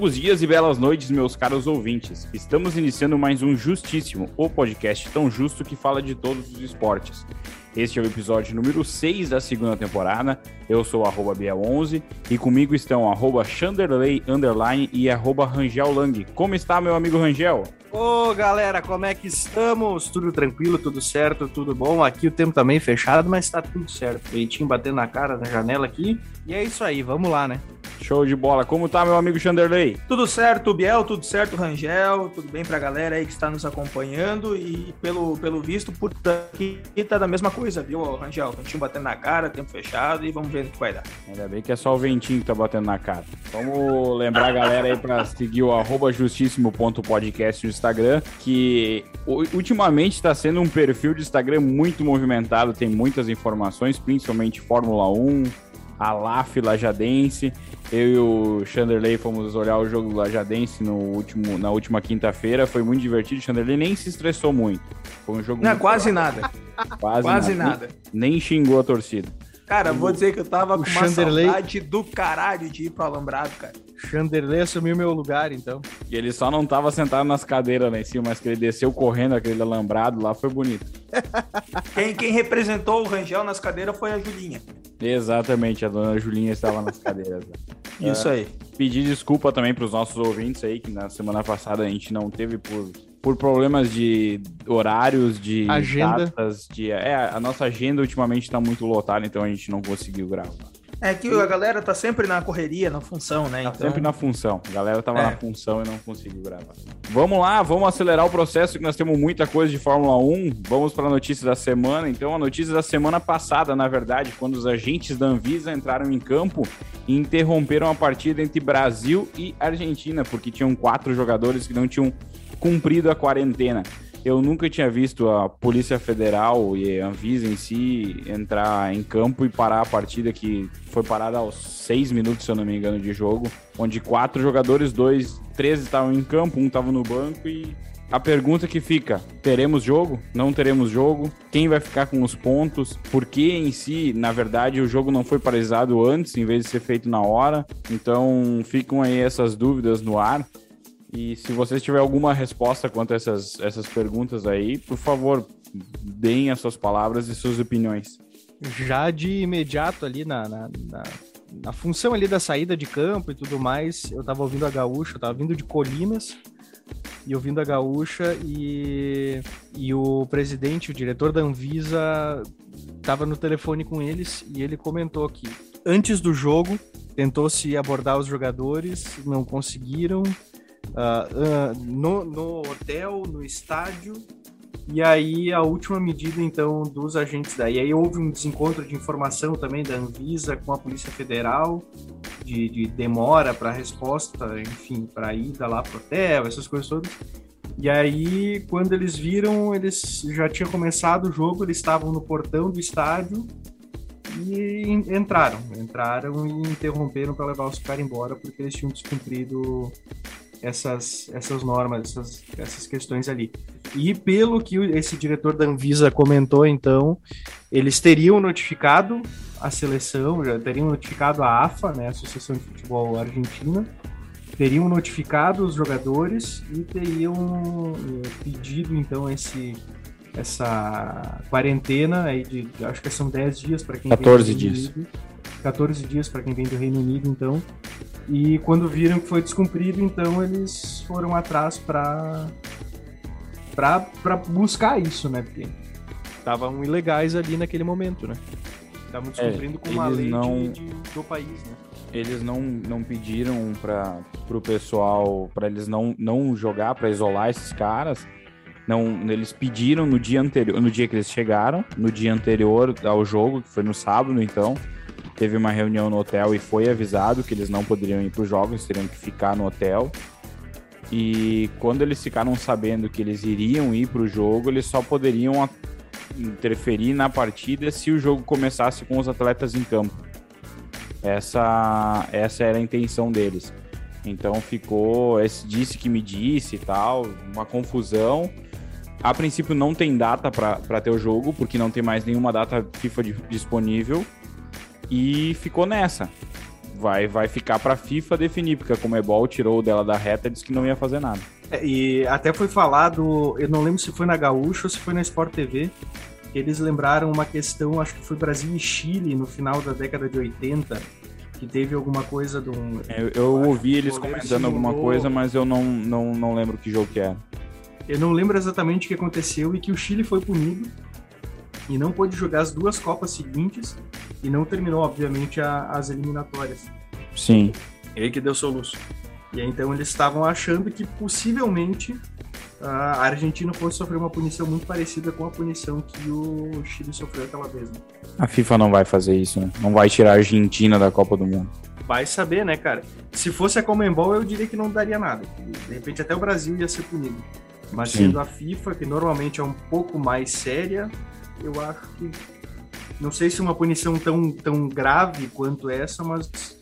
Longos dias e belas noites, meus caros ouvintes. Estamos iniciando mais um Justíssimo, o podcast tão justo que fala de todos os esportes. Este é o episódio número 6 da segunda temporada. Eu sou arroba Bia11 e comigo estão arroba Chanderley Underline e arroba Rangel Lang. Como está, meu amigo Rangel? Ô galera, como é que estamos? Tudo tranquilo, tudo certo, tudo bom? Aqui o tempo tá meio fechado, mas tá tudo certo. Peitinho batendo na cara na janela aqui. E é isso aí, vamos lá, né? Show de bola. Como tá, meu amigo Chanderley? Tudo certo, Biel, tudo certo, Rangel, tudo bem pra galera aí que está nos acompanhando e pelo, pelo visto, por aqui tá da mesma coisa, viu, Rangel? Ventinho batendo na cara, tempo fechado e vamos ver o que vai dar. Ainda bem que é só o ventinho que tá batendo na cara. Vamos lembrar a galera aí pra seguir o arroba justíssimo.podcast Instagram, que ultimamente está sendo um perfil de Instagram muito movimentado, tem muitas informações, principalmente Fórmula 1, a LAF Lajadense. Eu e o Chanderley fomos olhar o jogo do Lajadense no último, na última quinta-feira. Foi muito divertido. O Chanderley nem se estressou muito. Foi um jogo. Não, quase nada. Quase, quase nada. nada. Nem, nem xingou a torcida. Cara, vou dizer que eu tava o com uma Chanderley- saudade do caralho de ir pro Alambrado, cara. Chanderley assumiu meu lugar, então. E ele só não tava sentado nas cadeiras lá em cima, mas que ele desceu correndo aquele alambrado lá foi bonito. Quem, quem representou o Rangel nas cadeiras foi a Julinha. Exatamente, a dona Julinha estava nas cadeiras. Isso aí. Pedir desculpa também para os nossos ouvintes aí, que na semana passada a gente não teve por, por problemas de horários, de Agenda. datas, de. É, a nossa agenda ultimamente está muito lotada, então a gente não conseguiu gravar. É que a galera tá sempre na correria, na função, né? Tá Então, sempre na função. A galera tava É. na função e não conseguiu gravar. Vamos lá, vamos acelerar o processo que nós temos muita coisa de Fórmula 1. Vamos para a notícia da semana. Então, a notícia da semana passada, na verdade, quando os agentes da Anvisa entraram em campo e interromperam a partida entre Brasil e Argentina, porque tinham quatro jogadores que não tinham cumprido a quarentena. Eu nunca tinha visto a Polícia Federal e a Anvisa em si entrar em campo e parar a partida que foi parada aos seis minutos, se eu não me engano, de jogo, onde quatro jogadores, dois, três estavam em campo, um estava no banco e a pergunta que fica: teremos jogo? Não teremos jogo? Quem vai ficar com os pontos? Por que em si, na verdade, o jogo não foi paralisado antes, em vez de ser feito na hora? Então ficam aí essas dúvidas no ar. E se vocês tiverem alguma resposta quanto a essas, essas perguntas aí, por favor, deem as suas palavras e suas opiniões. Já de imediato ali na, na, na, na função ali da saída de campo e tudo mais, eu tava ouvindo a gaúcha, eu tava vindo de Colinas e ouvindo a gaúcha e, e o presidente, o diretor da Anvisa, tava no telefone com eles e ele comentou que antes do jogo tentou-se abordar os jogadores, não conseguiram. Ah, no, no hotel, no estádio, e aí a última medida então dos agentes daí, aí houve um desencontro de informação também da Anvisa com a Polícia Federal de, de demora para resposta, enfim, para ida lá pro hotel, essas coisas todas. E aí quando eles viram, eles já tinha começado o jogo, eles estavam no portão do estádio e en- entraram, entraram e interromperam para levar os caras embora porque eles tinham descumprido essas, essas normas, essas, essas questões ali. E pelo que esse diretor da Anvisa comentou, então, eles teriam notificado a seleção, já teriam notificado a AFA, né, a Associação de Futebol Argentina, teriam notificado os jogadores e teriam eh, pedido, então, esse essa quarentena aí de, acho que são 10 dias para quem vem do 14 Reino dias. 14 dias para quem vem do Reino Unido, então. E quando viram que foi descumprido, então eles foram atrás para para buscar isso, né? Porque estavam ilegais ali naquele momento, né? Estavam descumprindo com uma lei de- não- de- do país, né? Eles não, não pediram para o pessoal, para eles não, não jogar, para isolar esses caras. Não, eles pediram no dia anterior, no dia que eles chegaram, no dia anterior ao jogo, que foi no sábado, então, teve uma reunião no hotel e foi avisado que eles não poderiam ir para os jogos, teriam que ficar no hotel. E quando eles ficaram sabendo que eles iriam ir para o jogo, eles só poderiam interferir na partida se o jogo começasse com os atletas em campo. Essa, essa era a intenção deles. Então ficou esse disse que me disse e tal, uma confusão. A princípio não tem data para ter o jogo, porque não tem mais nenhuma data FIFA di- disponível. E ficou nessa. vai, vai ficar pra FIFA definir, porque a Comebol tirou dela da reta e disse que não ia fazer nada. É, e até foi falado, eu não lembro se foi na Gaúcha ou se foi na Sport TV, que eles lembraram uma questão, acho que foi Brasil e Chile no final da década de 80, que teve alguma coisa de um. Eu, eu ouvi eles comentando alguma coisa, mas eu não, não, não lembro que jogo que era. Eu não lembro exatamente o que aconteceu e que o Chile foi punido e não pôde jogar as duas Copas seguintes e não terminou, obviamente, a, as eliminatórias. Sim. E aí que deu soluço. E aí, então eles estavam achando que possivelmente a Argentina fosse sofrer uma punição muito parecida com a punição que o Chile sofreu aquela vez. Né? A FIFA não vai fazer isso, né? Não vai tirar a Argentina da Copa do Mundo. Vai saber, né, cara? Se fosse a Comembol, eu diria que não daria nada. De repente até o Brasil ia ser punido. Mas Sim. sendo a FIFA, que normalmente é um pouco mais séria, eu acho que. Não sei se uma punição tão, tão grave quanto essa, mas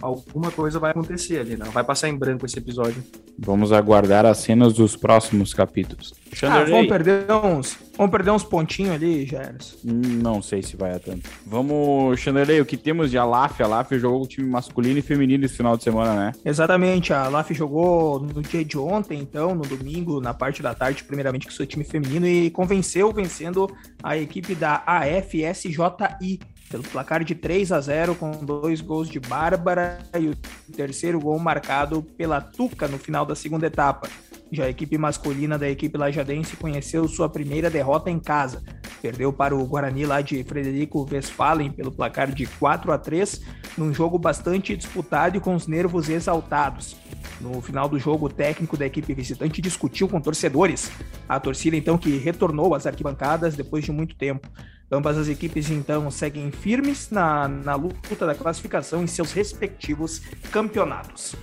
alguma coisa vai acontecer ali, não vai passar em branco esse episódio. Vamos aguardar as cenas dos próximos capítulos. Ah, vamos perder uns, vamos perder uns pontinhos ali, Jairus. Não sei se vai a tanto. Vamos, Chanderley, o que temos de Alaf? A Alaf jogou o time masculino e feminino esse final de semana, né? Exatamente, a Alaf jogou no dia de ontem, então, no domingo, na parte da tarde, primeiramente com seu time feminino e convenceu vencendo a equipe da AFSJI pelo placar de 3 a 0 com dois gols de Bárbara e o terceiro gol marcado pela Tuca no final da segunda etapa. Já a equipe masculina da equipe lajadense conheceu sua primeira derrota em casa. Perdeu para o Guarani lá de Frederico Westphalen pelo placar de 4 a 3, num jogo bastante disputado e com os nervos exaltados. No final do jogo, o técnico da equipe visitante discutiu com torcedores. A torcida então que retornou às arquibancadas depois de muito tempo. Ambas as equipes então seguem firmes na, na luta da classificação em seus respectivos campeonatos.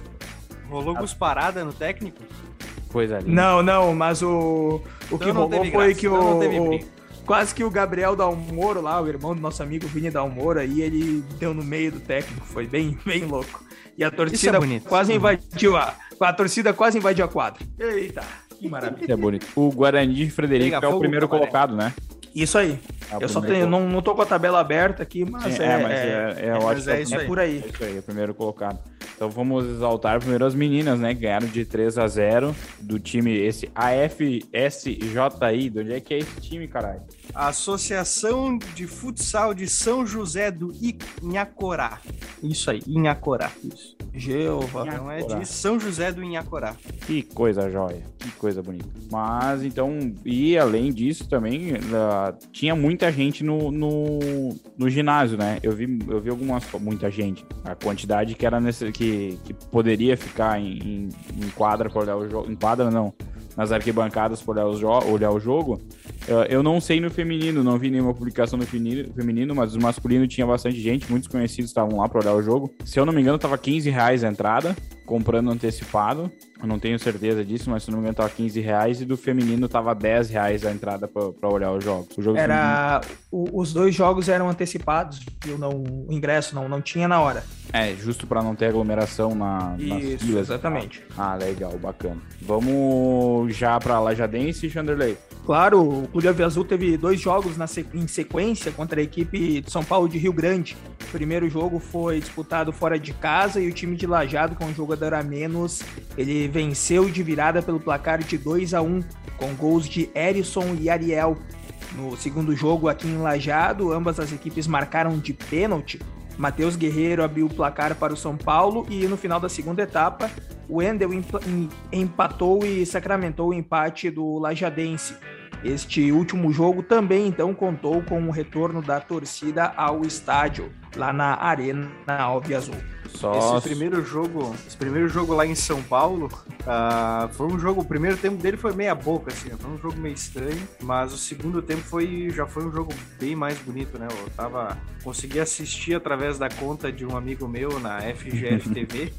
Rolou parada no técnico? Coisa linda. Não, não, mas o, o então que rolou foi que o, o, quase que o Gabriel Dalmoro lá, o irmão do nosso amigo Vini Dalmoro, aí ele deu no meio do técnico, foi bem, bem louco. E a torcida é quase invadiu a, a torcida quase invadiu a quadra. Eita, que maravilha. Isso é bonito. O Guarani de Frederico é o primeiro colocado, né? Isso aí. É eu só tenho, não, não tô com a tabela aberta aqui, mas Sim, é, é, mas é, é, é, ótimo. É, isso é por aí. É isso aí, é o primeiro colocado. Então vamos exaltar primeiro as meninas, né? Ganharam de 3 a 0 do time esse AFSJI. De onde é que é esse time, caralho? Associação de Futsal de São José do Inhacorá. Isso aí, Inhacorá. Isso. Jeová. Então é de São José do Inhacorá. Que coisa jóia, que coisa bonita. Mas então, e além disso também, tinha muita gente no, no, no, ginásio, né? Eu vi, eu vi algumas, muita gente. A quantidade que era nesse, que, que poderia ficar em, em, em quadra para olhar o jogo. Em quadra não, nas arquibancadas para olhar, olhar o jogo. Eu não sei no feminino, não vi nenhuma publicação no feminino, mas no masculino tinha bastante gente, muitos conhecidos estavam lá para olhar o jogo. Se eu não me engano, tava 15 reais a entrada, comprando antecipado. Eu não tenho certeza disso, mas se não me engano, tava 15 reais e do feminino tava 10 reais a entrada para olhar os jogos. O jogo Era. O, os dois jogos eram antecipados, viu? Não, o ingresso não, não tinha na hora. É, justo para não ter aglomeração na, Isso, nas filas. Exatamente. Ah, legal, bacana. Vamos já para Lajadense, Chanderley. Claro, o Clube Ave Azul teve dois jogos na em sequência contra a equipe de São Paulo de Rio Grande. O primeiro jogo foi disputado fora de casa e o time de Lajado, com um jogador a menos, ele venceu de virada pelo placar de 2 a 1 com gols de Erison e Ariel. No segundo jogo aqui em Lajado, ambas as equipes marcaram de pênalti. Matheus Guerreiro abriu o placar para o São Paulo e no final da segunda etapa, o Endel empatou e sacramentou o empate do Lajadense. Este último jogo também então contou com o retorno da torcida ao estádio, lá na Arena Alve Azul. Só... Esse primeiro jogo, esse primeiro jogo lá em São Paulo, uh, foi um jogo, o primeiro tempo dele foi meia boca, assim, foi um jogo meio estranho, mas o segundo tempo foi, já foi um jogo bem mais bonito, né? Eu tava, consegui assistir através da conta de um amigo meu na FGF TV,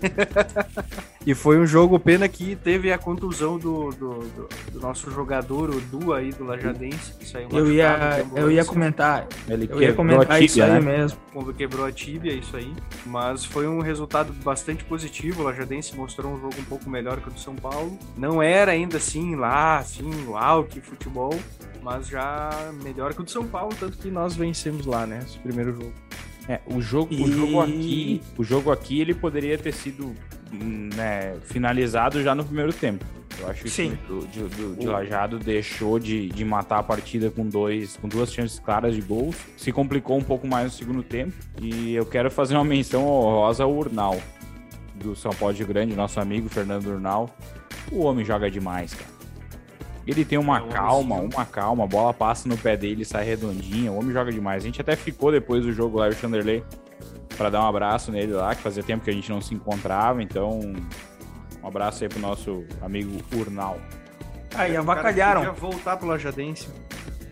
e foi um jogo, pena que teve a contusão do, do, do, do nosso jogador, o Du aí do Lajadense, que saiu eu ia, eu ia comentar, Ele eu ia comentar tíbia, isso aí né? mesmo. Quando quebrou a tíbia, isso aí, mas foi um resultado bastante positivo. O Lajadense mostrou um jogo um pouco melhor que o do São Paulo. Não era ainda assim lá, assim, uau, que futebol, mas já melhor que o do São Paulo, tanto que nós vencemos lá, né, esse primeiro jogo. É, o jogo, e... o jogo aqui, o jogo aqui ele poderia ter sido né, finalizado já no primeiro tempo. Eu acho que Sim. o de, do, de Lajado deixou de, de matar a partida com dois, com duas chances claras de gols. Se complicou um pouco mais no segundo tempo. E eu quero fazer uma menção honrosa ao Urnal, do São Paulo de Grande, nosso amigo Fernando Urnal. O homem joga demais, cara. Ele tem uma é calma, uma calma, a bola passa no pé dele, sai redondinha, o homem joga demais. A gente até ficou depois do jogo lá, o Chanderley, para dar um abraço nele lá, que fazia tempo que a gente não se encontrava, então um abraço aí pro nosso amigo Urnal. Aí, ah, avacalharam. Cara, voltar pro Lajadense.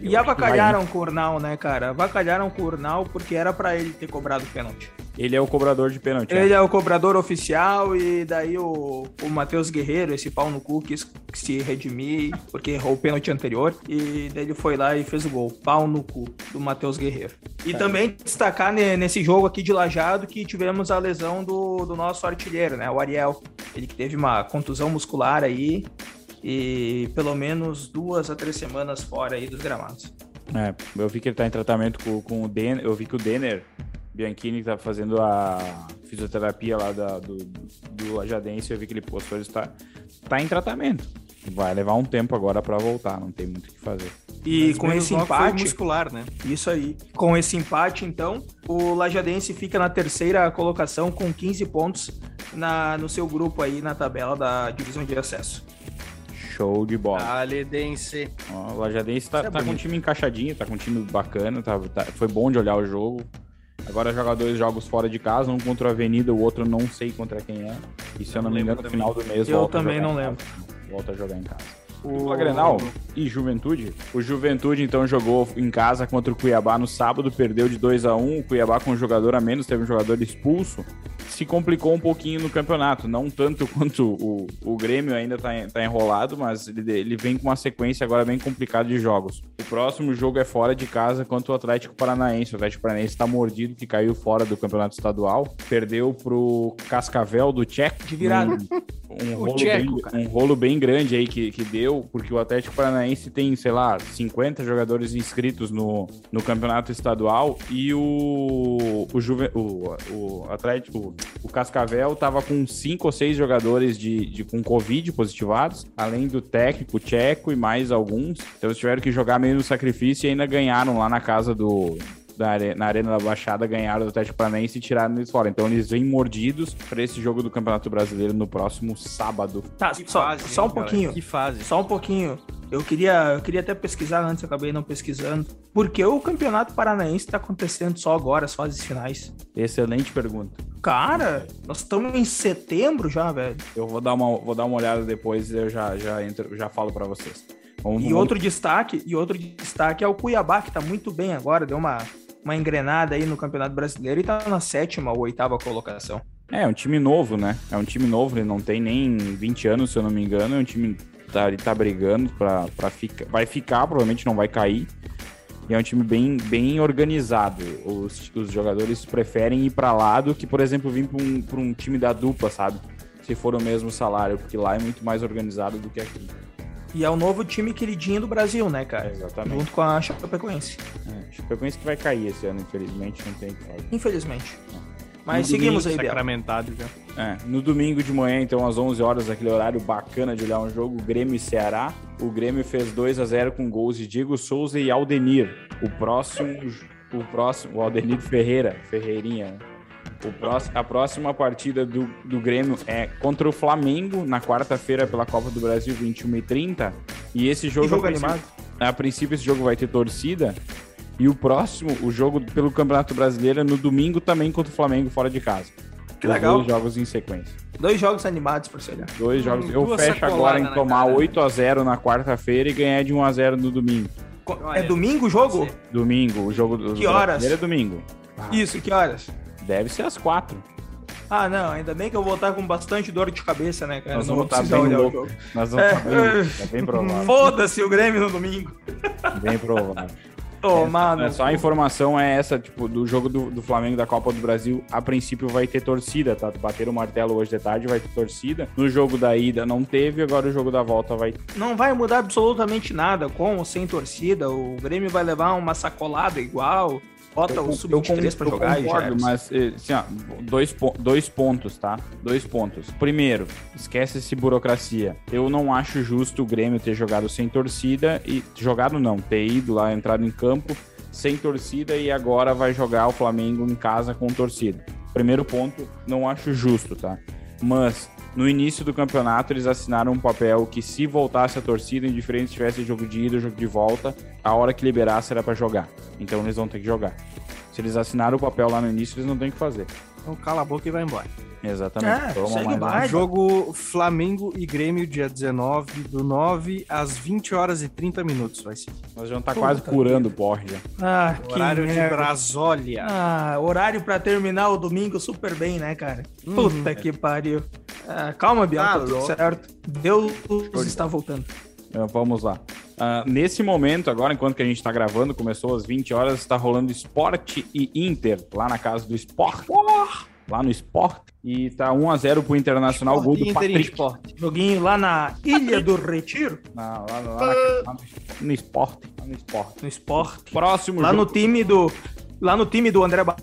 E avacalharam com o Urnal, né, cara? Avacalharam com o Urnal porque era para ele ter cobrado o pênalti. Ele é o cobrador de pênalti. Ele é, é o cobrador oficial e daí o, o Matheus Guerreiro, esse pau no cu, quis se redimir porque errou o pênalti anterior e daí ele foi lá e fez o gol. Pau no cu do Matheus Guerreiro. E é. também destacar nesse jogo aqui de Lajado que tivemos a lesão do, do nosso artilheiro, né? O Ariel. Ele que teve uma contusão muscular aí e pelo menos duas a três semanas fora aí dos gramados. É, eu vi que ele tá em tratamento com, com o Denner, eu vi que o Denner Bianchini tá fazendo a fisioterapia lá da, do, do Lajadense, eu vi que ele postou, ele está tá em tratamento. Vai levar um tempo agora para voltar, não tem muito o que fazer. E Mas com esse empate muscular, né? Isso aí. Com esse empate, então, o Lajadense fica na terceira colocação com 15 pontos na, no seu grupo aí na tabela da divisão de acesso. Show de bola. Lajadense. o Lajadense tá, é tá com um time encaixadinho, tá com um time bacana, tá, tá, foi bom de olhar o jogo. Agora joga dois jogos fora de casa, um contra a Avenida, o outro não sei contra quem é. E se eu não, não me engano, no final do mês Eu também não lembro. Volta a jogar em casa. O Grenal e Juventude. O Juventude então jogou em casa contra o Cuiabá no sábado, perdeu de 2 a 1 O Cuiabá com um jogador a menos, teve um jogador expulso se complicou um pouquinho no campeonato. Não tanto quanto o, o Grêmio ainda tá, tá enrolado, mas ele, ele vem com uma sequência agora bem complicada de jogos. O próximo jogo é fora de casa contra o Atlético Paranaense. O Atlético Paranaense está mordido, que caiu fora do campeonato estadual. Perdeu pro Cascavel do Tcheco. De virada. Um, rolo, Tcheco, bem, um rolo bem grande aí que, que deu, porque o Atlético Paranaense tem, sei lá, 50 jogadores inscritos no, no campeonato estadual e o, o, Juve, o, o Atlético, o Cascavel tava com cinco ou seis jogadores de, de com Covid positivados, além do técnico tcheco e mais alguns. Então eles tiveram que jogar meio no sacrifício e ainda ganharam lá na casa do, na Arena da Baixada ganharam do Atlético Paranaense e tiraram eles fora. Então eles vêm mordidos para esse jogo do Campeonato Brasileiro no próximo sábado. Tá, só, fase, só um pouquinho. Que fase. Só um pouquinho. Eu queria, eu queria até pesquisar antes, acabei não pesquisando. Por que o Campeonato Paranaense está acontecendo só agora, as fases finais? Excelente pergunta. Cara, nós estamos em setembro já, velho. Eu vou dar uma, vou dar uma olhada depois e eu já, já, entro, já falo para vocês. Vamos, e vamos... outro destaque, e outro destaque é o Cuiabá, que tá muito bem agora, deu uma, uma engrenada aí no Campeonato Brasileiro e tá na sétima ou oitava colocação. É, é um time novo, né? É um time novo, ele não tem nem 20 anos, se eu não me engano. É um time tá, ele tá brigando pra, pra ficar. Vai ficar, provavelmente não vai cair. E é um time bem, bem organizado. Os, os jogadores preferem ir para lá do que, por exemplo, vir para um, pra um time da dupla, sabe? Se for o mesmo salário, porque lá é muito mais organizado do que aqui. E é o novo time queridinho do Brasil, né, cara? Exatamente. Junto com a Chapecoense. É, Chapecoense que vai cair esse ano, infelizmente, não tem que fazer. Infelizmente. É. Mas no seguimos domingo, aí, Sacramentado já. É, no domingo de manhã, então, às 11 horas, aquele horário bacana de olhar um jogo, Grêmio e Ceará. O Grêmio fez 2 a 0 com gols de Diego Souza e Aldenir. O próximo, o próximo, o Aldenir Ferreira, Ferreirinha, né? O próximo, a próxima partida do, do Grêmio é contra o Flamengo, na quarta-feira, pela Copa do Brasil, 21 e 30. E esse jogo, jogo a, princípio, a princípio, esse jogo vai ter torcida. E o próximo, o jogo pelo Campeonato Brasileiro, é no domingo também contra o Flamengo, fora de casa. Que legal. Dois jogos em sequência. Dois jogos animados, por ser. Dois jogos. Eu fecho agora em tomar 8 a 0 na quarta-feira e ganhar de 1 a 0 no domingo. É domingo o jogo? Domingo, o jogo do Que horas? É domingo. Ah. Isso, que horas? Deve ser às quatro. Ah, não, ainda bem que eu vou estar com bastante dor de cabeça, né, cara? Nós vamos estar bem louco. Nós vamos estar bem, é bem provável. Foda-se o Grêmio no domingo. Bem provável. Mano. É, só a informação é essa, tipo, do jogo do, do, Flamengo da Copa do Brasil, a princípio vai ter torcida, tá? Bater o martelo hoje de tarde, vai ter torcida. No jogo da ida não teve, agora o jogo da volta vai Não vai mudar absolutamente nada, com ou sem torcida. O Grêmio vai levar uma sacolada igual. Bota o sub-23 pra jogar eu concordo, e já mas eh, assim, ó, dois, dois pontos, tá? Dois pontos. Primeiro, esquece esse burocracia. Eu não acho justo o Grêmio ter jogado sem torcida e jogado não, ter ido lá, entrado em campo sem torcida e agora vai jogar o Flamengo em casa com torcida. Primeiro ponto, não acho justo, tá? Mas no início do campeonato eles assinaram um papel que se voltasse a torcida, indiferente se tivesse jogo de ida ou jogo de volta, a hora que liberasse era pra jogar. Então eles vão ter que jogar. Se eles assinaram o papel lá no início, eles não têm que fazer. Então cala a boca e vai embora. Exatamente. É, Toma segue mais. Jogo Flamengo e Grêmio, dia 19 do 9 às 20 horas e 30 minutos. Vai ser. Nós já tá Puta quase curando o porre já. Ah, que Horário de merda. Brasólia. Ah, horário pra terminar o domingo super bem, né, cara? Puta que pariu. Ah, calma, Bianca, Tá tudo certo. Deus está voltando. Então, vamos lá. Ah, nesse momento, agora, enquanto que a gente tá gravando, começou às 20 horas, está rolando Esporte e Inter, lá na casa do Sport. Lá no Sport. E tá 1x0 pro Internacional, gol do Inter Patrick. esporte. Joguinho lá na Ilha do Retiro, Na- lá, lá, lá, lá no, no Sport. Lá no Sport. no esporte. Próximo Lá no jogo time do. Lá no time do André Ba-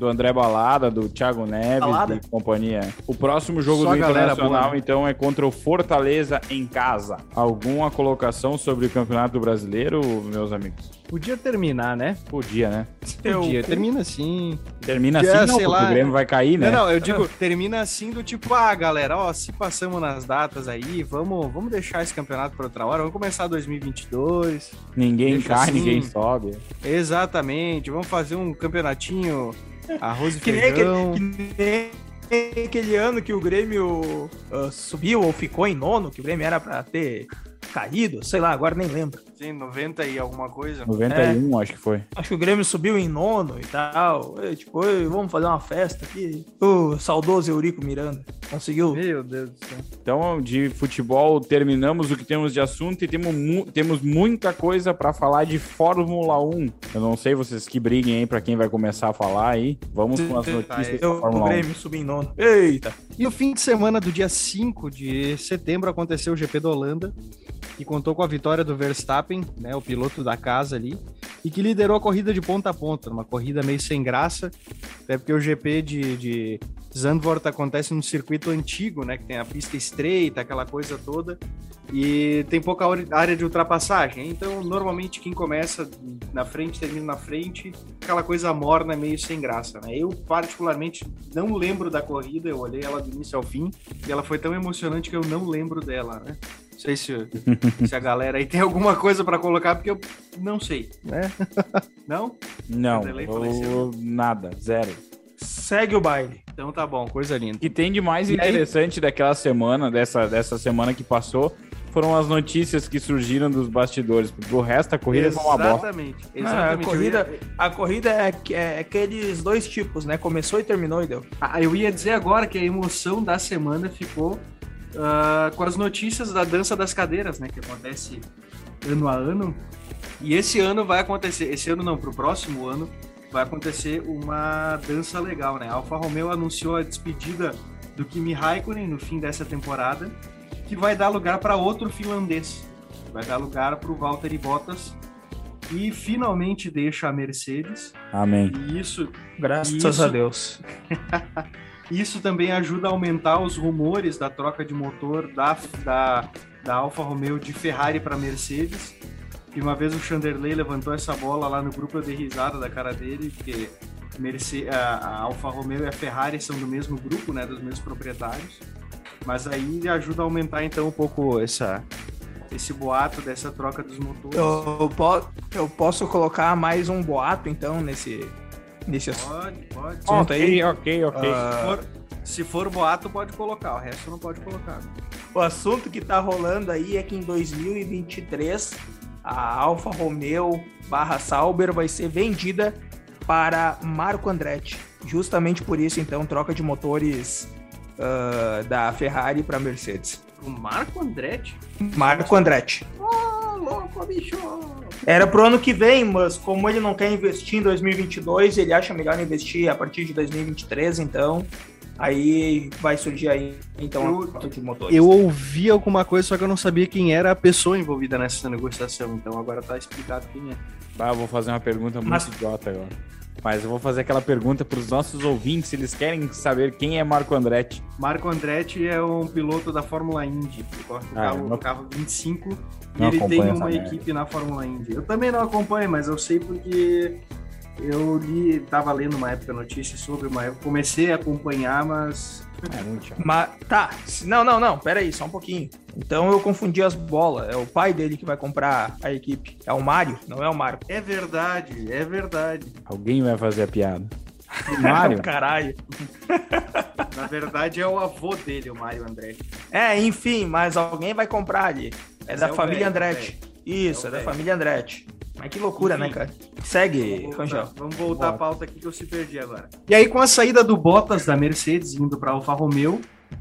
do André Balada, do Thiago Neves Balada? e companhia. O próximo jogo Só do Internacional, boa, né? então, é contra o Fortaleza em casa. Alguma colocação sobre o Campeonato Brasileiro, meus amigos? Podia terminar, né? Podia, né? Eu- Podia. Termina assim. Termina assim, não, sei porque lá. o Grêmio vai cair, né? Não, não, eu digo, termina assim do tipo, ah, galera, ó, se passamos nas datas aí, vamos, vamos deixar esse campeonato para outra hora, vamos começar 2022. Ninguém Deixa cai, assim. ninguém sobe. Exatamente, vamos fazer um campeonatinho arroz e Que nem, feijão. aquele, que nem aquele ano que o Grêmio ah, subiu ou ficou em nono, que o Grêmio era pra ter caído, sei lá, agora nem lembro. Sim, 90 e alguma coisa. 91, acho que foi. Acho que o Grêmio subiu em nono e tal. E, tipo, "Ei, vamos fazer uma festa aqui. O saudoso Eurico Miranda conseguiu. Meu Deus do céu. Então, de futebol, terminamos o que temos de assunto e temos, mu- temos muita coisa para falar de Fórmula 1. Eu não sei vocês que briguem aí para quem vai começar a falar aí. Vamos com as notícias da Eu, o Fórmula 1. Grêmio subiu em nono. Eita! E no fim de semana do dia 5 de setembro aconteceu o GP da Holanda, que contou com a vitória do Verstappen, né, o piloto da casa ali, e que liderou a corrida de ponta a ponta, uma corrida meio sem graça, até porque o GP de, de Zandvoort acontece num circuito antigo, né, que tem a pista estreita, aquela coisa toda, e tem pouca área de ultrapassagem. Então, normalmente quem começa na frente termina na frente, aquela coisa morna meio sem graça, né? Eu particularmente não lembro da corrida, eu olhei ela do início ao fim e ela foi tão emocionante que eu não lembro dela, né? Não sei se, se a galera aí tem alguma coisa pra colocar, porque eu não sei, né? não? Não, eu- faleceu. nada, zero. Segue o baile. Então tá bom, coisa linda. O que tem de mais aí? interessante daquela semana, dessa, dessa semana que passou, foram as notícias que surgiram dos bastidores. Porque o resto da corrida foi uma bosta. Exatamente. Ah, Exatamente. a corrida, a corrida é, é aqueles dois tipos, né? Começou e terminou e deu. Ah, eu ia dizer agora que a emoção da semana ficou ah, com as notícias da dança das cadeiras, né? Que acontece ano a ano. E esse ano vai acontecer, esse ano não, pro próximo ano, vai acontecer uma dança legal, né? A Alfa Romeo anunciou a despedida do Kimi Raikkonen no fim dessa temporada, que vai dar lugar para outro finlandês. Vai dar lugar para o Valtteri Bottas e finalmente deixa a Mercedes. Amém. E isso Graças Isso. a Deus. Isso também ajuda a aumentar os rumores da troca de motor da, da, da Alfa Romeo de Ferrari para Mercedes. E uma vez o Chanderley levantou essa bola lá no grupo, eu dei risada da cara dele, porque Merce- a, Alfa Romeo e a Ferrari são do mesmo grupo, né, dos mesmos proprietários. Mas aí ajuda a aumentar então um pouco essa, esse boato dessa troca dos motores. Eu, eu posso colocar mais um boato, então, nesse, nesse Pode, pode. assunto aí. ok, ok. Ah, Se for, se for boato, pode colocar, o resto não pode colocar. O assunto que tá rolando aí é que em 2023 a Alfa Romeo barra Sauber vai ser vendida para Marco Andretti. Justamente por isso, então, troca de motores ah, da Ferrari para Mercedes. O Marco Andretti? Marco Andretti. Ô, louco, bicho! Era pro ano que vem, mas como ele não quer investir em 2022, ele acha melhor investir a partir de 2023, então aí vai surgir aí então Eu- a de motores. Eu ouvi alguma coisa, só que eu não sabia quem era a pessoa envolvida nessa negociação. Então agora tá explicado quem é. Tá, vou fazer uma pergunta muito Mas- idiota agora. Mas eu vou fazer aquela pergunta para os nossos ouvintes, se eles querem saber quem é Marco Andretti. Marco Andretti é um piloto da Fórmula Indy, que corre o Ah, carro, não- carro 25, e ele tem uma equipe na Fórmula Indy. Eu também não acompanho, mas eu sei porque eu li, tava lendo uma época notícias sobre uma época, comecei a acompanhar, mas É muito chato. Mas, tá, não, não, não, pera aí, só um pouquinho. Então eu confundi as bolas. É o pai dele que vai comprar a equipe. É o Mário, não é o Marco. é verdade, é verdade. Alguém vai fazer a piada. O Mário? Caralho. Na verdade é o avô dele, o Mário Andretti. É, enfim, mas alguém vai comprar ali. É Mas da é família velho, Andretti. Isso, É é, da velho. família Andretti. Mas que loucura, Enfim. né, cara? Segue, Vamos Rangel. voltar, vamos voltar à pauta aqui que eu se perdi agora. E aí, com a saída do Bottas da Mercedes indo para Alfa Romeo,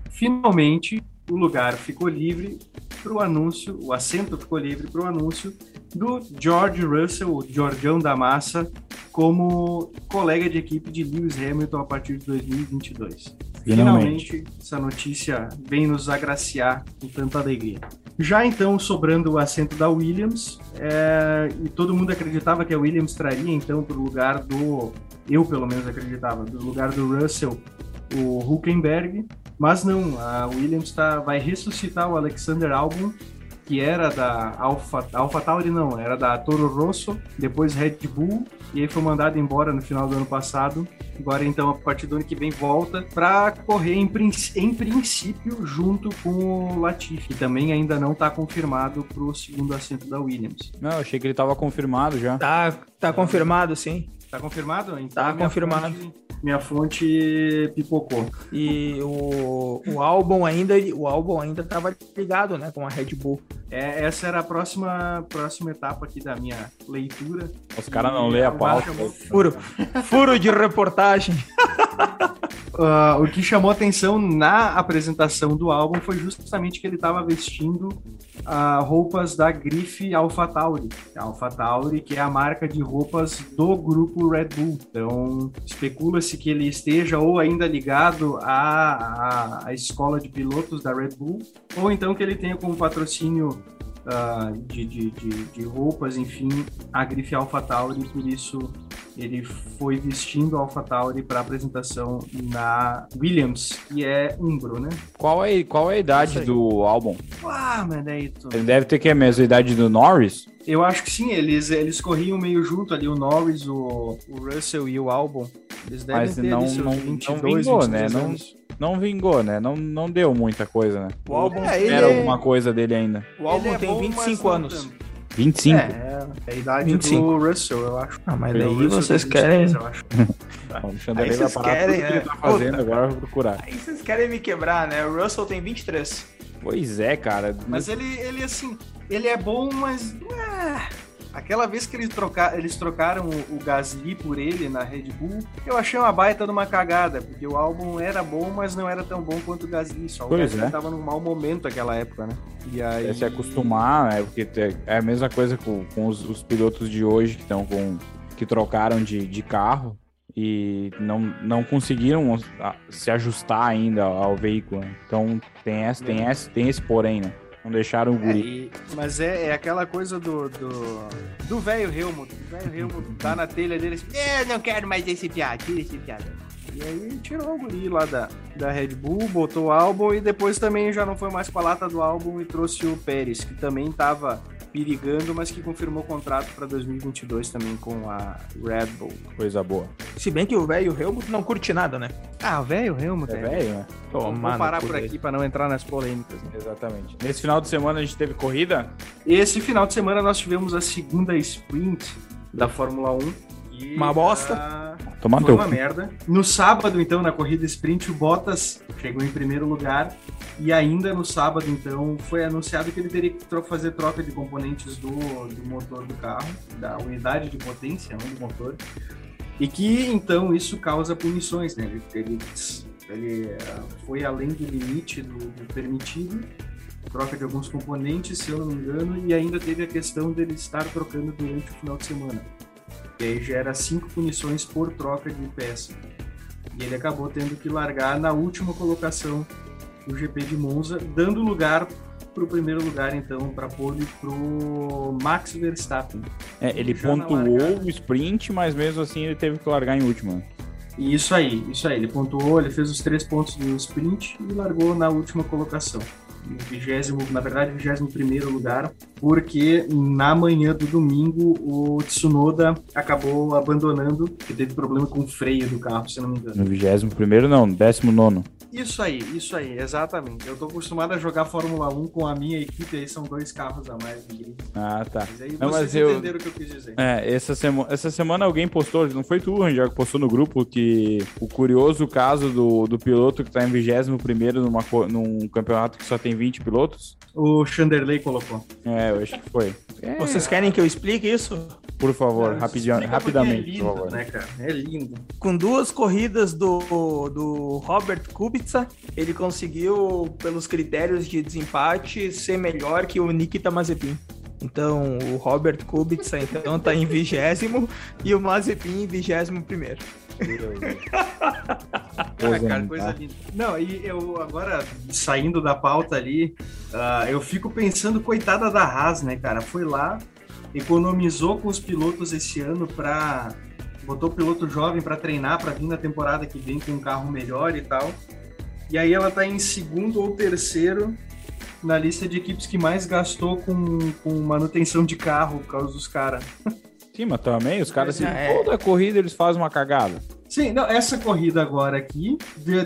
finalmente o lugar ficou livre para o anúncio, o assento ficou livre para o anúncio do George Russell, o Georgião da Massa, como colega de equipe de Lewis Hamilton a partir de 2022. Finalmente. Finalmente, essa notícia vem nos agraciar com tanta alegria. Já então, sobrando o assento da Williams, é, e todo mundo acreditava que a Williams traria então para o lugar do. Eu, pelo menos, acreditava, do lugar do Russell, o Huckenberg, mas não, a Williams tá, vai ressuscitar o Alexander Albon, que era da Alpha, Alpha Tauri, não, era da Toro Rosso, depois Red Bull, e aí foi mandado embora no final do ano passado. Agora, então, a partir do ano que vem, volta para correr, em, princ- em princípio, junto com o Latifi, que também ainda não está confirmado para o segundo assento da Williams. Não, eu achei que ele tava confirmado já. Tá, tá confirmado, sim. Tá confirmado? Então, Tá minha confirmado. fonte- minha fonte pipocou. E o, o álbum ainda, o álbum ainda tava ligado, né, com a Red Bull. É, essa era a próxima, próxima etapa aqui da minha leitura. Os caras não lêem a pauta. chamou- Furo, furo de reportagem. Ah, o que chamou atenção na apresentação do álbum foi justamente que ele estava vestindo ah, roupas da grife AlphaTauri. A AlphaTauri, que é a marca de roupas do grupo Red Bull. Então, especula-se que ele esteja ou ainda ligado à, à, à escola de pilotos da Red Bull, ou então que ele tenha como patrocínio ah, de, de, de, de roupas, enfim, a grife AlphaTauri, por isso ele foi vestindo a AlphaTauri para apresentação na Williams, que é Umbro, né? Qual é, qual é a idade do álbum? Ah, mas daí tu... Ele deve ter que a mesma idade do Norris? Eu acho que sim, eles, eles corriam meio junto ali, o Norris, o, o Russell e o Albon. Eles devem Mas ter não- ali seus não- 22, não vingou, 23 né? Não- anos. Não vingou, né? Não, não deu muita coisa, né? O álbum É, Era é- alguma coisa dele ainda. O álbum é tem bom, 25 mas não anos. Tanto. 25? É, é a idade 25. do Russell, eu acho. Ah, mas daí vocês querem. 23, eu acho. O Alexandre vai vocês parar querem, tudo que ele né? tá fazendo, Puta. agora vai procurar. Aí vocês querem me quebrar, né? O Russell tem 23. Pois é, cara. Mas ele, ele assim, ele é bom, mas. ah, aquela vez que eles, troca, eles trocaram o, o Gasly por ele na Red Bull, eu achei uma baita de uma cagada, porque o álbum era bom, mas não era tão bom quanto o Gasly. Só o Pois Gasly é. tava num mau momento naquela época, né? E aí. É se acostumar, né? Porque é a mesma coisa com, com os, os pilotos de hoje que estão com. que trocaram de, de carro e não, não conseguiram se ajustar ainda ao veículo. né? Então tem esse, tem esse, tem esse porém, né? Não deixaram o É, guri. e- mas é, é aquela coisa do do do velho Helmut. O velho Helmut tá na telha dele assim, eu não quero mais esse piada, tira esse piada. E aí tirou o guri lá da, da Red Bull, botou o álbum e depois também já não foi mais com a lata do álbum e trouxe o Pérez, que também tava perigando, mas que confirmou o contrato para 2022 também com a Red Bull. Coisa boa. Se bem que o velho Helmut não curte nada, né? Ah, o velho Helmut, É velho, né? Vamos parar por aqui para não entrar nas polêmicas. né? Exatamente. Nesse final de semana a gente teve corrida? Esse final de semana nós tivemos a segunda sprint da Fórmula 1. E, Uma bosta. Tomar foi teu uma merda. No sábado, então, na corrida sprint, o Bottas chegou em primeiro lugar. E ainda no sábado, então, foi anunciado que ele teria que tro- fazer troca de componentes do, do motor do carro, da unidade de potência não do motor. E que, então, isso causa punições, né? Ele, ele, ele, ah, foi além do limite do, do permitido, troca de alguns componentes, se eu não me engano, e ainda teve a questão dele estar trocando durante o final de semana. E aí gera cinco punições por troca de peça. E ele acabou tendo que largar na última colocação o GP de Monza, dando lugar para o primeiro lugar, então, para pole para o Max Verstappen. É, ele pontuou o sprint, mas mesmo assim ele teve que largar em último. Né? Isso aí, isso aí. Ele pontuou, ele fez os três pontos no sprint e largou na última colocação no vigésimo, na verdade, vigésimo primeiro lugar, porque na manhã do domingo o Tsunoda acabou abandonando, porque teve problema com o freio do carro, se não me engano. No vigésimo primeiro não, no décimo nono. Isso aí, isso aí, exatamente. Eu tô acostumado a jogar Fórmula 1 com a minha equipe, aí são dois carros a mais. Ah, tá. Mas aí não, vocês mas entenderam eu... o que eu quis dizer. É, essa, sema... essa semana alguém postou, não foi tu, Rangel, que postou no grupo que o curioso caso do, do piloto que tá em vigésimo primeiro numa... num campeonato que só tem 20 pilotos? O Chanderley colocou. É, eu acho que foi. É. Vocês querem que eu explique isso? Por favor, rapidinho, rapidamente. É lindo, por favor. né, cara? É lindo. Com duas corridas do, do Robert Kubica, ele conseguiu, pelos critérios de desempate, ser melhor que o Nikita Mazepin. Então, o Robert Kubica, então, tá em vigésimo e o Mazepin em vigésimo primeiro. cara, coisa linda. Não, e eu agora, saindo da pauta ali, uh, eu fico pensando, coitada da Haas, né, cara? Foi lá, economizou com os pilotos esse ano para botou piloto jovem para treinar para vir na temporada que vem com um carro melhor e tal. E aí ela tá em segundo ou terceiro na lista de equipes que mais gastou com, com manutenção de carro por causa dos caras. Sim, mas também os caras, assim, é. toda corrida eles fazem uma cagada. Sim, não, essa corrida agora aqui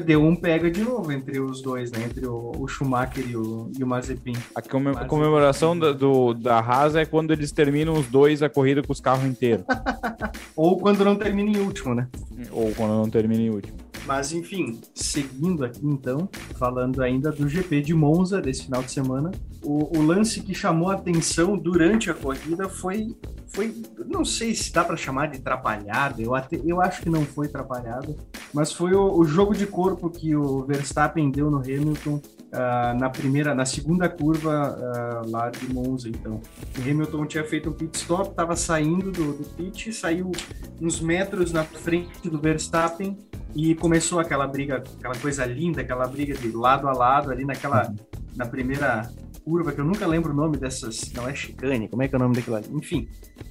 deu um pega de novo entre os dois, né? Entre o, o Schumacher e o, e o Mazepin. A comemoração da, do, da Haas é quando eles terminam os dois a corrida com os carros inteiros. Ou quando não termina em último, né? Ou quando não termina em último. Mas enfim, seguindo aqui então, falando ainda do GP de Monza desse final de semana, o, o lance que chamou a atenção durante a corrida foi, foi não sei se dá para chamar de atrapalhada, eu, até, eu acho que não foi atrapalhada, mas foi o, o jogo de corpo que o Verstappen deu no Hamilton Uh, na primeira, na segunda curva uh, lá de Monza, então. O Hamilton tinha feito um pit stop, estava saindo do, do pit, saiu uns metros na frente do Verstappen e começou aquela briga, aquela coisa linda, aquela briga de lado a lado ali naquela, na primeira curva, que eu nunca lembro o nome dessas, não é chicane, como é que é o nome daquela, enfim,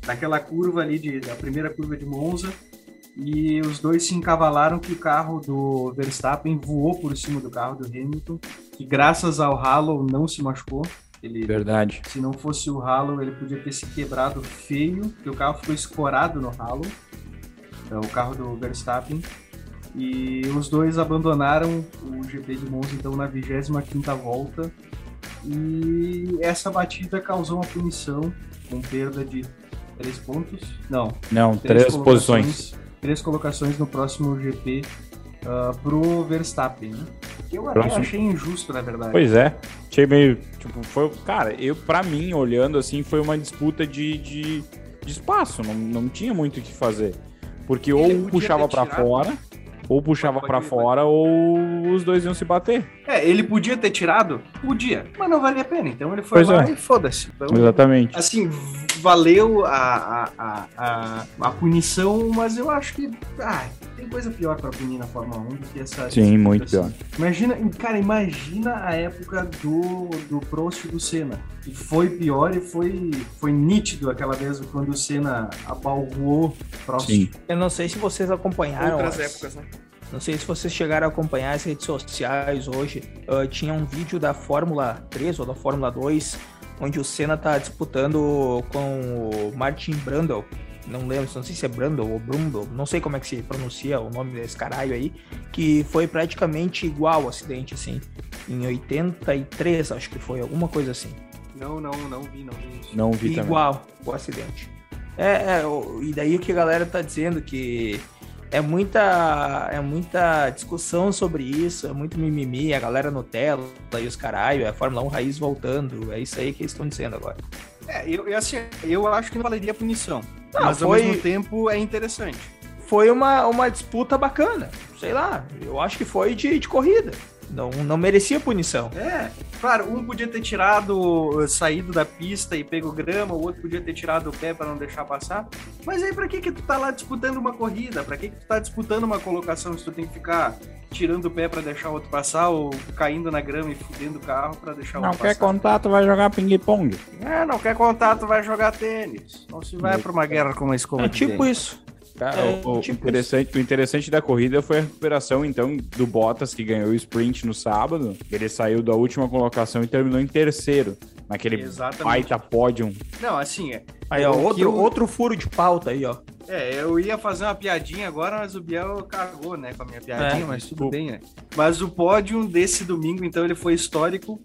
naquela curva ali, de, da primeira curva de Monza, e os dois se encavalaram que o carro do Verstappen voou por cima do carro do Hamilton, que graças ao halo não se machucou. Ele, Verdade. Se não fosse o halo, ele podia ter se quebrado feio, porque o carro ficou escorado no halo, é o carro do Verstappen. E os dois abandonaram o GP de Monza então na 25ª volta. E essa batida causou uma punição com perda de três pontos. Não. Não, três, três posições. Três colocações no próximo GP uh, ah, pro Verstappen, né? Eu Próximo. achei injusto, na verdade. Pois é. Achei meio. Tipo, foi. Cara, eu, pra mim, olhando assim, foi uma disputa de, de, de espaço. Não, não tinha muito o que fazer. Porque Ele ou puxava para fora ou puxava para fora ou os dois iam se bater. É, ele podia ter tirado? Podia, mas não valia a pena. Então ele foi pois lá é. e foda-se. Então, Exatamente. Assim, valeu a, a, a, a, punição, mas eu acho que ah, tem coisa pior para punir na Fórmula 1 do que essa. Sim, muito assim. pior. Imagina, cara, imagina a época do, do Prost e do Senna. E foi pior e foi, foi nítido aquela vez quando o Senna abalroou Prost. Sim. Eu não sei se vocês acompanharam. Outras as... épocas, né? Não sei se vocês chegaram a acompanhar as redes sociais hoje. Uh, tinha um vídeo da Fórmula 3 ou da Fórmula 2 onde o Senna tá disputando com o Martin Brundle. Não lembro, não sei se é Brundle ou Brundle, não sei como é que se pronuncia o nome desse caralho aí, que foi praticamente igual o acidente, assim, em 83, acho que foi, alguma coisa assim. Não, não, não vi, não vi isso. Não vi Igual também. o acidente. É, é, e daí o que a galera tá dizendo que é muita, é muita discussão sobre isso, é muito mimimi, a galera Nutella e os caralho, é a Fórmula 1 raiz voltando, é isso aí que eles estão dizendo agora. É, eu, eu, assim, eu acho que não valeria punição, não, mas foi... ao mesmo tempo é interessante. Foi uma, uma disputa bacana, sei lá, eu acho que foi de, de corrida, não, não merecia punição. É, Claro, um podia ter tirado, saído da pista e pego grama, o outro podia ter tirado o pé para não deixar passar. Mas aí, para que que tu tá lá disputando uma corrida? Para que que tu tá disputando uma colocação se tu tem que ficar tirando o pé para deixar o outro passar ou caindo na grama e fudendo o carro para deixar o Não outro quer passar? contato, vai jogar ping-pong. É, não quer contato, vai jogar tênis. Não se vai para uma guerra com uma escova É tipo isso. Cara, É, o, o tipo interessante, o interessante da corrida foi a recuperação, então, do Bottas, que ganhou o sprint no sábado. Ele saiu da última colocação e terminou em terceiro, naquele Exatamente. baita pódio. Não, assim, é. Aí, ó, O outro, eu- outro furo de pauta aí, ó. É, eu ia fazer uma piadinha agora, mas o Biel cagou, né, com a minha piadinha, É, mas tudo desculpa. bem, né? Mas o pódio desse domingo, então, ele foi histórico,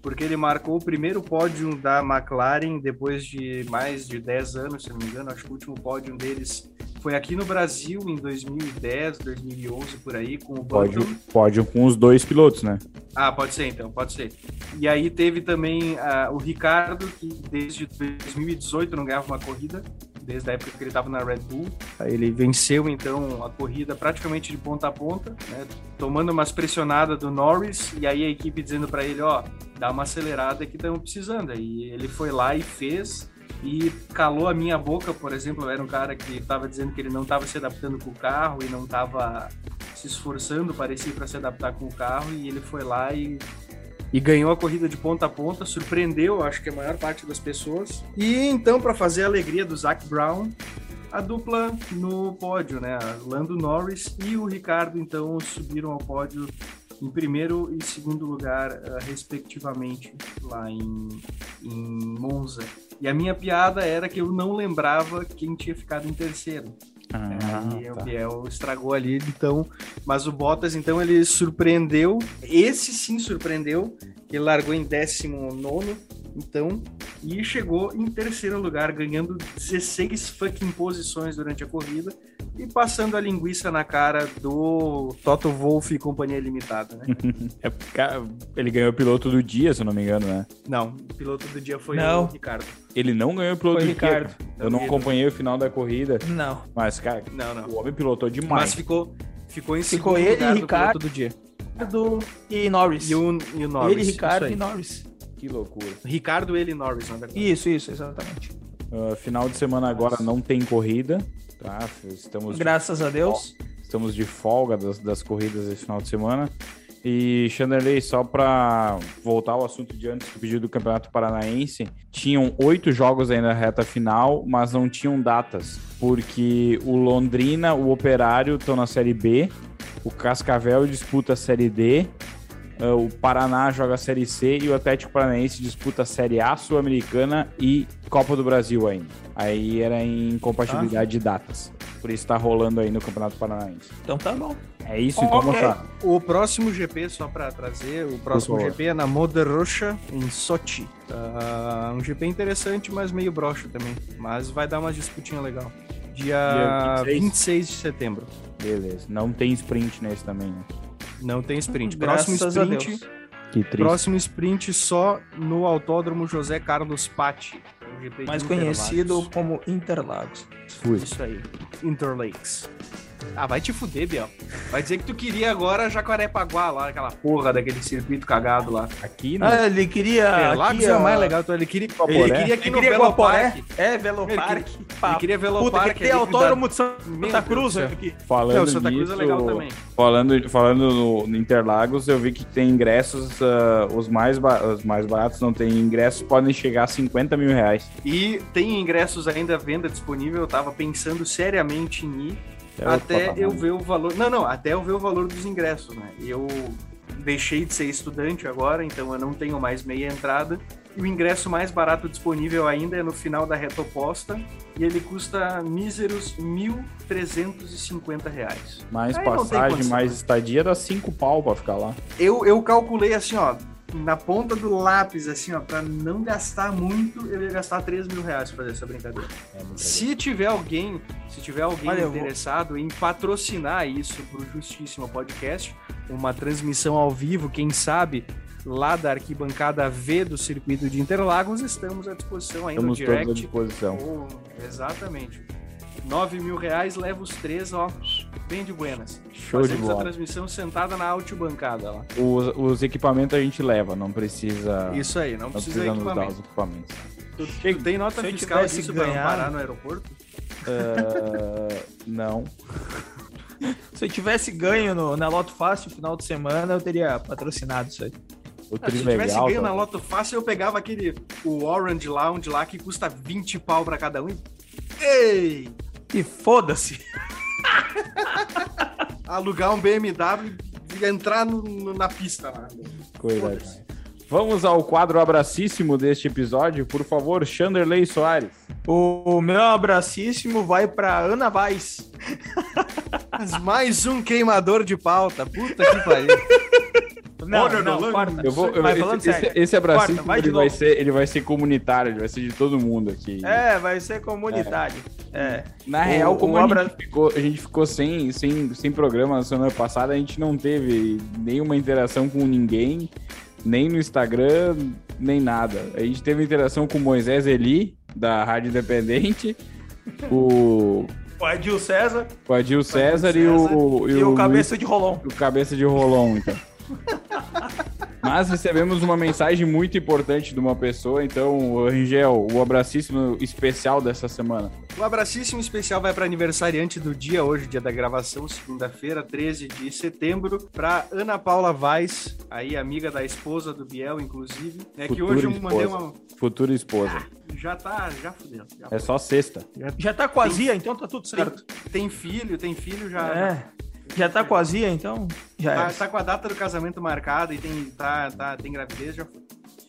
porque ele marcou o primeiro pódio da McLaren depois de mais de 10 anos, se não me engano. Acho que o último pódio deles foi aqui no Brasil em 2010, 2011, por aí, com o Pódio, Button. pódio com os dois pilotos, né? Ah, pode ser então, pode ser. E aí teve também ah, o Ricardo, que desde 2018 não ganhava uma corrida, desde a época que ele estava na Red Bull. Aí ele venceu então a corrida praticamente de ponta a ponta, né, tomando umas pressionadas do Norris, e aí a equipe dizendo para ele, ó, dá uma acelerada que estamos precisando. E ele foi lá e fez. E calou a minha boca, por exemplo, eu era um cara que estava dizendo que ele não estava se adaptando com o carro e não estava se esforçando, parecia, para se adaptar com o carro, e ele foi lá e, e ganhou a corrida de ponta a ponta, surpreendeu, acho que a maior parte das pessoas. E então, para fazer a alegria do Zac Brown, a dupla no pódio, né? Lando Norris e o Ricardo, então, subiram ao pódio em primeiro e segundo lugar, eh, respectivamente, lá em, em Monza. E a minha piada era que eu não lembrava quem tinha ficado em terceiro. Ah, e o tá. Biel estragou ali, então. Mas o Bottas, então, ele surpreendeu. Esse sim surpreendeu. Ele largou em 19, então, e chegou em terceiro lugar, ganhando 16 fucking posições durante a corrida e passando a linguiça na cara do Toto Wolff e Companhia Limitada, né? É, ele ganhou o piloto do dia, se eu não me engano, né? não, o piloto do dia foi Não. o Ricardo. Ele não ganhou o piloto Foi do Ricardo. dia. Eu não acompanhei o final da corrida, Não. mas, cara, Não, não. o homem pilotou Mas demais. ficou, ficou em Ficou segundo ele, lugar do Ricardo. do dia. Do... E Norris. E o, e o Norris. Ele, Ricardo e. Norris. Que loucura. Ricardo, ele e Norris, na verdade. Isso, isso, exatamente. Ah, final de semana agora não tem corrida, tá? Estamos de Graças a Deus. Estamos de folga das, das corridas esse final de semana. E, Chanderley, só para voltar ao assunto de antes do pedido do Campeonato Paranaense, tinham oito jogos ainda na reta final, mas não tinham datas, porque o Londrina, o Operário estão na Série B, o Cascavel disputa a Série D, o Paraná joga a Série C e o Atlético Paranaense disputa a Série A Sul-Americana e Copa do Brasil ainda. Aí era em compatibilidade de datas. Por isso tá rolando aí no Campeonato Paranaense. Então tá bom. É isso, então, Ok. moçada. O próximo GP, só para trazer, o próximo. GP é na Moda Rocha, em Sochi. Tá um GP interessante, mas meio broxo também. Mas vai dar uma disputinha legal. Dia, Dia 26. 26 de setembro. Beleza. Não tem sprint nesse também, né? Não tem sprint. Próximo sprint. Que triste. próximo sprint só no Autódromo José Carlos Patti. Mais conhecido como Interlagos. Fui. Isso aí. Interlakes. Ah, vai te fuder, Biel. Vai dizer que tu queria agora Jacarepaguá lá, aquela porra daquele circuito cagado lá. Aqui, né? Ah, ele queria. Interlagos aqui, é mais legal. Então ele queria, Guaporé. ele queria aqui Ele no queria Velopark. Guaporé. É, Velopark. Ele queria Puta, Velopark. que tem autódromo de Santa Cruz aqui. Falando Não, Santa Cruz nisso, é legal também. Falando, falando no, no Interlagos, eu vi que tem ingressos, ah, os, mais ba- os mais baratos não tem ingressos, podem chegar a 50 mil reais. E tem ingressos ainda à venda disponível. Eu tava pensando seriamente em ir. É até eu ver o valor. Não, não, até eu ver o valor dos ingressos, né? Eu deixei de ser estudante agora, então eu não tenho mais meia entrada. E o ingresso mais barato disponível ainda é no final da reta oposta. E ele custa míseros 1.350 reais. Mais Aí passagem, mais estadia, dá 5 pau pra ficar lá. Eu, eu calculei assim, ó, na ponta do lápis, assim, ó, pra não gastar muito, eu ia gastar 3 mil reais pra fazer essa brincadeira. É Se tiver alguém, se tiver alguém Olha, eu vou- interessado em patrocinar isso pro Justíssimo Podcast, uma transmissão ao vivo, quem sabe, lá da arquibancada V do circuito de Interlagos, estamos à disposição ainda no Estamos todos à direct. disposição. Ou- exatamente. 9 mil reais, leva os três, ó, bem de buenas. Show de Fazemos a bola. transmissão sentada na bancada lá. Os, os equipamentos a gente leva, não precisa. Isso aí, não, não precisa precisa de nos dar equipamento. os equipamentos. Tu, tu tem nota se fiscal disso pra não parar no aeroporto? Ah, não. Se eu tivesse ganho no, na Loto Fácil no final de semana, eu teria patrocinado isso aí. O Ah, se eu tivesse Trilegal. ganho na tá? Loto Fácil, eu pegava aquele o Orange Lounge lá que custa 20 pau pra cada um. e- Ei! E foda-se. Alugar um BMW e entrar no- no- na pista lá. Coisa. Vamos ao quadro abracíssimo deste episódio. Por favor, Chanderley Soares. O, meu abracíssimo vai pra Ana Vaz. Mas mais um queimador de pauta. Puta que pariu. Não, Olha, não, não, corta. Eu vou, eu- Vai, esse, esse, Corta, vai ele, vai ser, ele vai ser comunitário, ele vai ser de todo mundo aqui. É, vai ser comunitário. É. Na O- real, como a, abra- gente ficou, a gente ficou sem, sem, sem programa na semana passada, a gente não teve nenhuma interação com ninguém, nem no Instagram, nem nada. A gente teve interação com o Moisés Eli, da Rádio Independente, o, O Adil César o Adil César, e o, e, o Cabeça de Rolon. o cabeça de rolão, então. Mas recebemos uma mensagem muito importante de uma pessoa, então, Rangel, o abracíssimo especial dessa semana. Um abracíssimo especial vai para aniversariante do dia, hoje, dia da gravação, segunda-feira, 13 de setembro, para Ana Paula Vaz, aí amiga da esposa do Biel, inclusive. É que Futura hoje eu mandei esposa. uma. Futura esposa. Já tá, já fudeu. Já É só sexta. Já tá com a Zia, então tá tudo certo. Tem filho, tem filho, já. É. Já tá com a Zia, então já Tá, é. tá com a data do casamento marcada e tem, tá, tá, tem gravidez, já foi.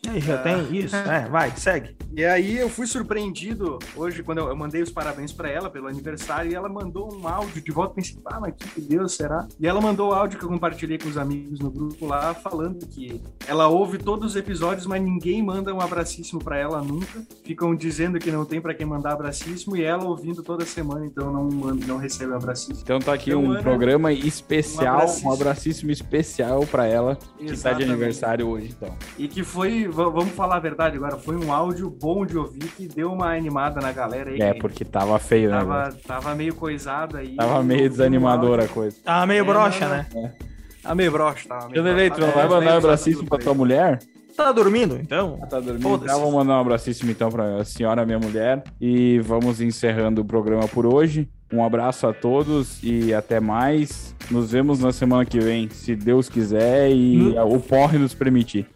É, Já tem isso. É, vai, segue. E aí eu fui surpreendido hoje quando eu, eu mandei os parabéns pra ela pelo aniversário e ela mandou um áudio de volta. Pensei, ah, mas que Deus será? E ela mandou o áudio que eu compartilhei com os amigos no grupo lá, falando que ela ouve todos os episódios, mas ninguém manda um abracíssimo pra ela nunca. Ficam dizendo que não tem pra quem mandar abracíssimo e ela ouvindo toda semana, então não, manda- não recebe abracíssimo. Então tá aqui Então, um Ana, programa especial, um um abracíssimo. abracíssimo especial pra ela, que tá de Exatamente. aniversário hoje, então. E que foi, vamos falar a verdade agora, foi um áudio bom de ouvir que deu uma animada na galera aí. É, que porque tava feio, né? tava, velho? tava meio coisado aí. Tava meio desanimadora a coisa. Tá meio É, broxa, não, né? Tá meio broxa, tá meio tu não É, vai os mandar um tudo pra tua mulher? Tá dormindo, então? Tá dormindo. Então vou mandar um abracíssimo então pra senhora, minha mulher. E vamos encerrando o programa por hoje. Um abraço a todos e até mais. Nos vemos na semana que vem, se Deus quiser e o porre nos permitir.